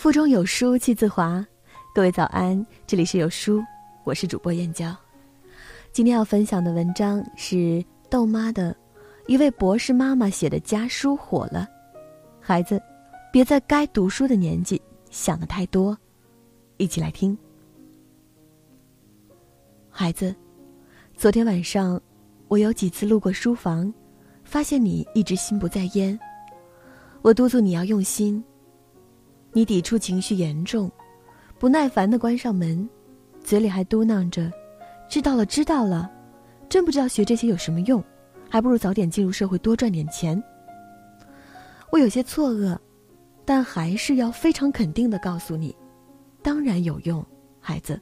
腹中有书气自华，各位早安，这里是有书，我是主播燕娇。今天要分享的文章是豆妈的一位博士妈妈写的家书火了，孩子，别在该读书的年纪想的太多，一起来听。孩子，昨天晚上我有几次路过书房，发现你一直心不在焉，我督促你要用心。你抵触情绪严重，不耐烦的关上门，嘴里还嘟囔着：“知道了，知道了。”真不知道学这些有什么用，还不如早点进入社会多赚点钱。我有些错愕，但还是要非常肯定的告诉你：当然有用，孩子。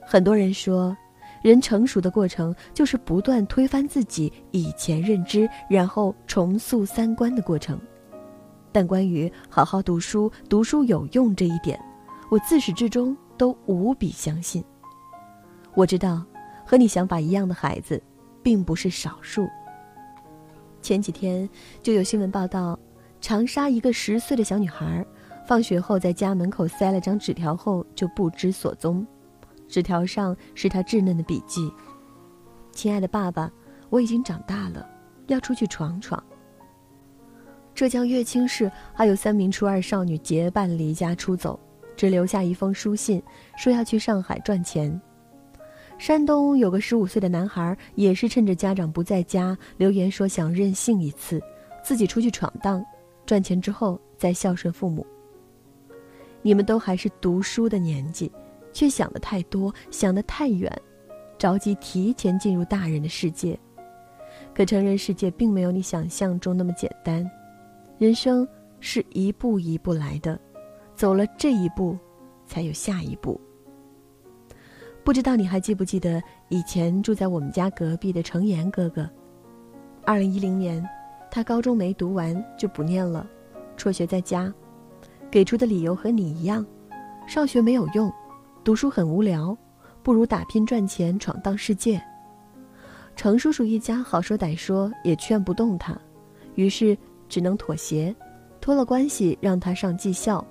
很多人说，人成熟的过程就是不断推翻自己以前认知，然后重塑三观的过程。但关于好好读书、读书有用这一点，我自始至终都无比相信。我知道，和你想法一样的孩子，并不是少数。前几天就有新闻报道，长沙一个十岁的小女孩，放学后在家门口塞了张纸条后就不知所踪。纸条上是她稚嫩的笔记：“亲爱的爸爸，我已经长大了，要出去闯闯。”浙江乐清市还有三名初二少女结伴离家出走，只留下一封书信，说要去上海赚钱。山东有个十五岁的男孩，也是趁着家长不在家，留言说想任性一次，自己出去闯荡，赚钱之后再孝顺父母。你们都还是读书的年纪，却想的太多，想的太远，着急提前进入大人的世界。可成人世界并没有你想象中那么简单。人生是一步一步来的，走了这一步，才有下一步。不知道你还记不记得以前住在我们家隔壁的程岩哥哥？二零一零年，他高中没读完就不念了，辍学在家，给出的理由和你一样，上学没有用，读书很无聊，不如打拼赚钱闯荡世界。程叔叔一家好说歹说也劝不动他，于是。只能妥协，托了关系让他上技校。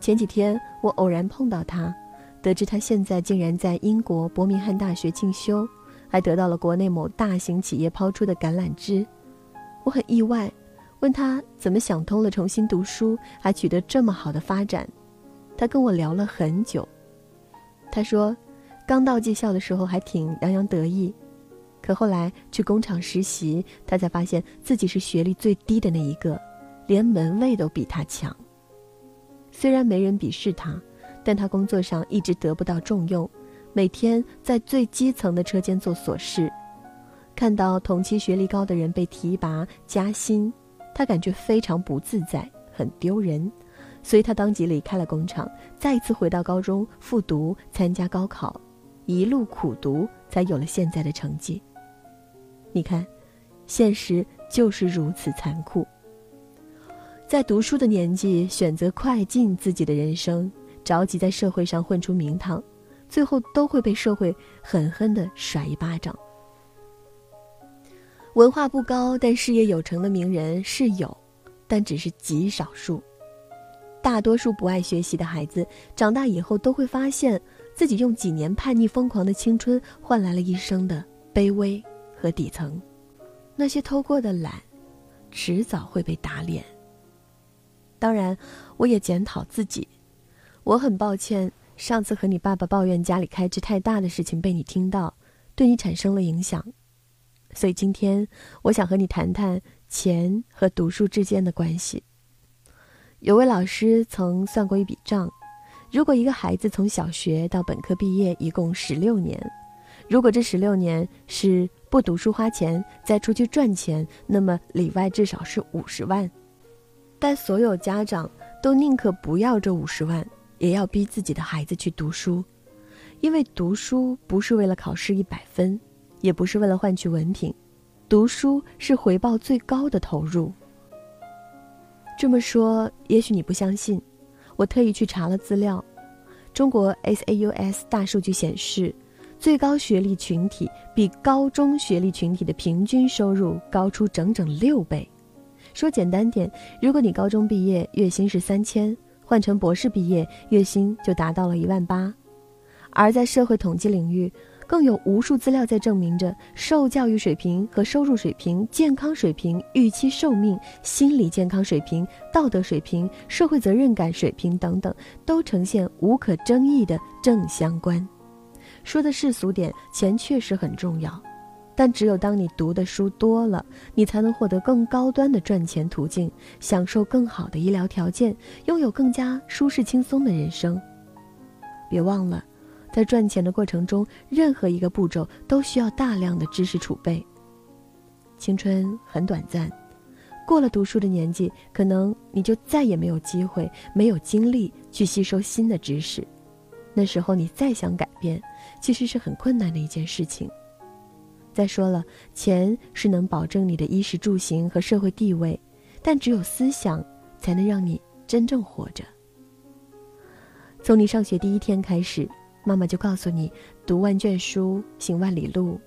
前几天我偶然碰到他，得知他现在竟然在英国伯明翰大学进修，还得到了国内某大型企业抛出的橄榄枝。我很意外，问他怎么想通了重新读书，还取得这么好的发展。他跟我聊了很久。他说，刚到技校的时候还挺洋洋得意。可后来去工厂实习，他才发现自己是学历最低的那一个，连门卫都比他强。虽然没人鄙视他，但他工作上一直得不到重用，每天在最基层的车间做琐事。看到同期学历高的人被提拔加薪，他感觉非常不自在，很丢人。所以他当即离开了工厂，再一次回到高中复读，参加高考，一路苦读，才有了现在的成绩。你看，现实就是如此残酷。在读书的年纪，选择快进自己的人生，着急在社会上混出名堂，最后都会被社会狠狠的甩一巴掌。文化不高但事业有成的名人是有，但只是极少数。大多数不爱学习的孩子，长大以后都会发现自己用几年叛逆疯狂的青春，换来了一生的卑微。和底层，那些偷过的懒，迟早会被打脸。当然，我也检讨自己，我很抱歉，上次和你爸爸抱怨家里开支太大的事情被你听到，对你产生了影响。所以今天，我想和你谈谈钱和读书之间的关系。有位老师曾算过一笔账：如果一个孩子从小学到本科毕业一共十六年，如果这十六年是不读书花钱，再出去赚钱，那么里外至少是五十万。但所有家长都宁可不要这五十万，也要逼自己的孩子去读书，因为读书不是为了考试一百分，也不是为了换取文凭，读书是回报最高的投入。这么说，也许你不相信，我特意去查了资料，中国 SAUS 大数据显示。最高学历群体比高中学历群体的平均收入高出整整六倍。说简单点，如果你高中毕业月薪是三千，换成博士毕业，月薪就达到了一万八。而在社会统计领域，更有无数资料在证明着，受教育水平和收入水平、健康水平、预期寿命、心理健康水平、道德水平、社会责任感水平等等，都呈现无可争议的正相关。说的世俗点，钱确实很重要，但只有当你读的书多了，你才能获得更高端的赚钱途径，享受更好的医疗条件，拥有更加舒适轻松的人生。别忘了。在赚钱的过程中，任何一个步骤都需要大量的知识储备。青春很短暂，过了读书的年纪，可能你就再也没有机会、没有精力去吸收新的知识。那时候你再想改变，其实是很困难的一件事情。再说了，钱是能保证你的衣食住行和社会地位，但只有思想才能让你真正活着。从你上学第一天开始。妈妈就告诉你，读万卷书，行万里路。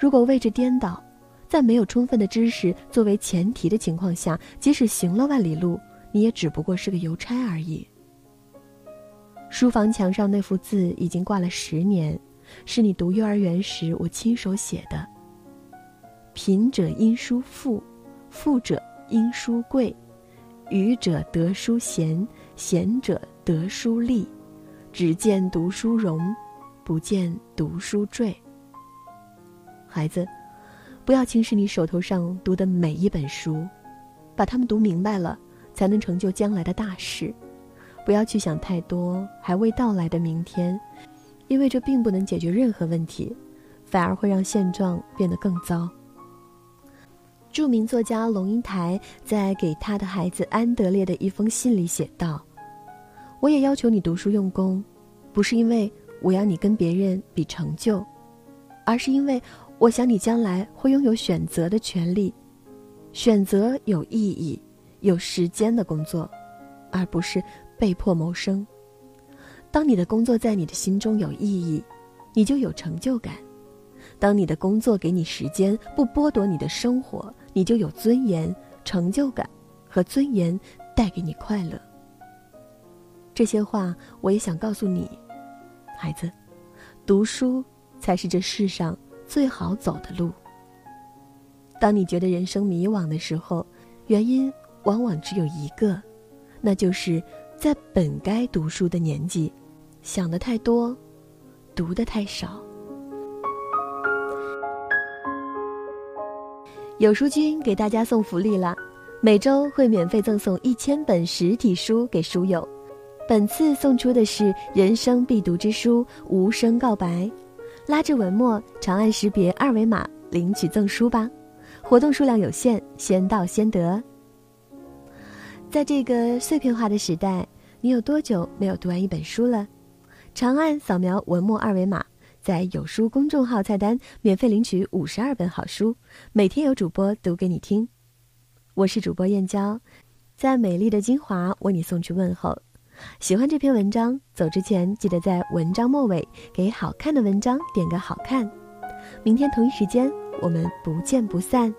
如果位置颠倒，在没有充分的知识作为前提的情况下，即使行了万里路，你也只不过是个邮差而已。书房墙上那幅字已经挂了十年，是你读幼儿园时我亲手写的。贫者因书富，富者因书贵，愚者得书贤，贤者得书利。只见读书荣，不见读书坠。孩子，不要轻视你手头上读的每一本书，把它们读明白了，才能成就将来的大事。不要去想太多还未到来的明天，因为这并不能解决任何问题，反而会让现状变得更糟。著名作家龙应台在给他的孩子安德烈的一封信里写道。我也要求你读书用功，不是因为我要你跟别人比成就，而是因为我想你将来会拥有选择的权利，选择有意义、有时间的工作，而不是被迫谋生。当你的工作在你的心中有意义，你就有成就感；当你的工作给你时间，不剥夺你的生活，你就有尊严、成就感和尊严带给你快乐。这些话我也想告诉你，孩子，读书才是这世上最好走的路。当你觉得人生迷惘的时候，原因往往只有一个，那就是在本该读书的年纪，想的太多，读的太少。有书君给大家送福利了，每周会免费赠送一千本实体书给书友。本次送出的是人生必读之书《无声告白》，拉至文末长按识别二维码领取赠书吧，活动数量有限，先到先得。在这个碎片化的时代，你有多久没有读完一本书了？长按扫描文末二维码，在有书公众号菜单免费领取五十二本好书，每天有主播读给你听。我是主播燕娇，在美丽的金华为你送去问候。喜欢这篇文章，走之前记得在文章末尾给好看的文章点个好看。明天同一时间，我们不见不散。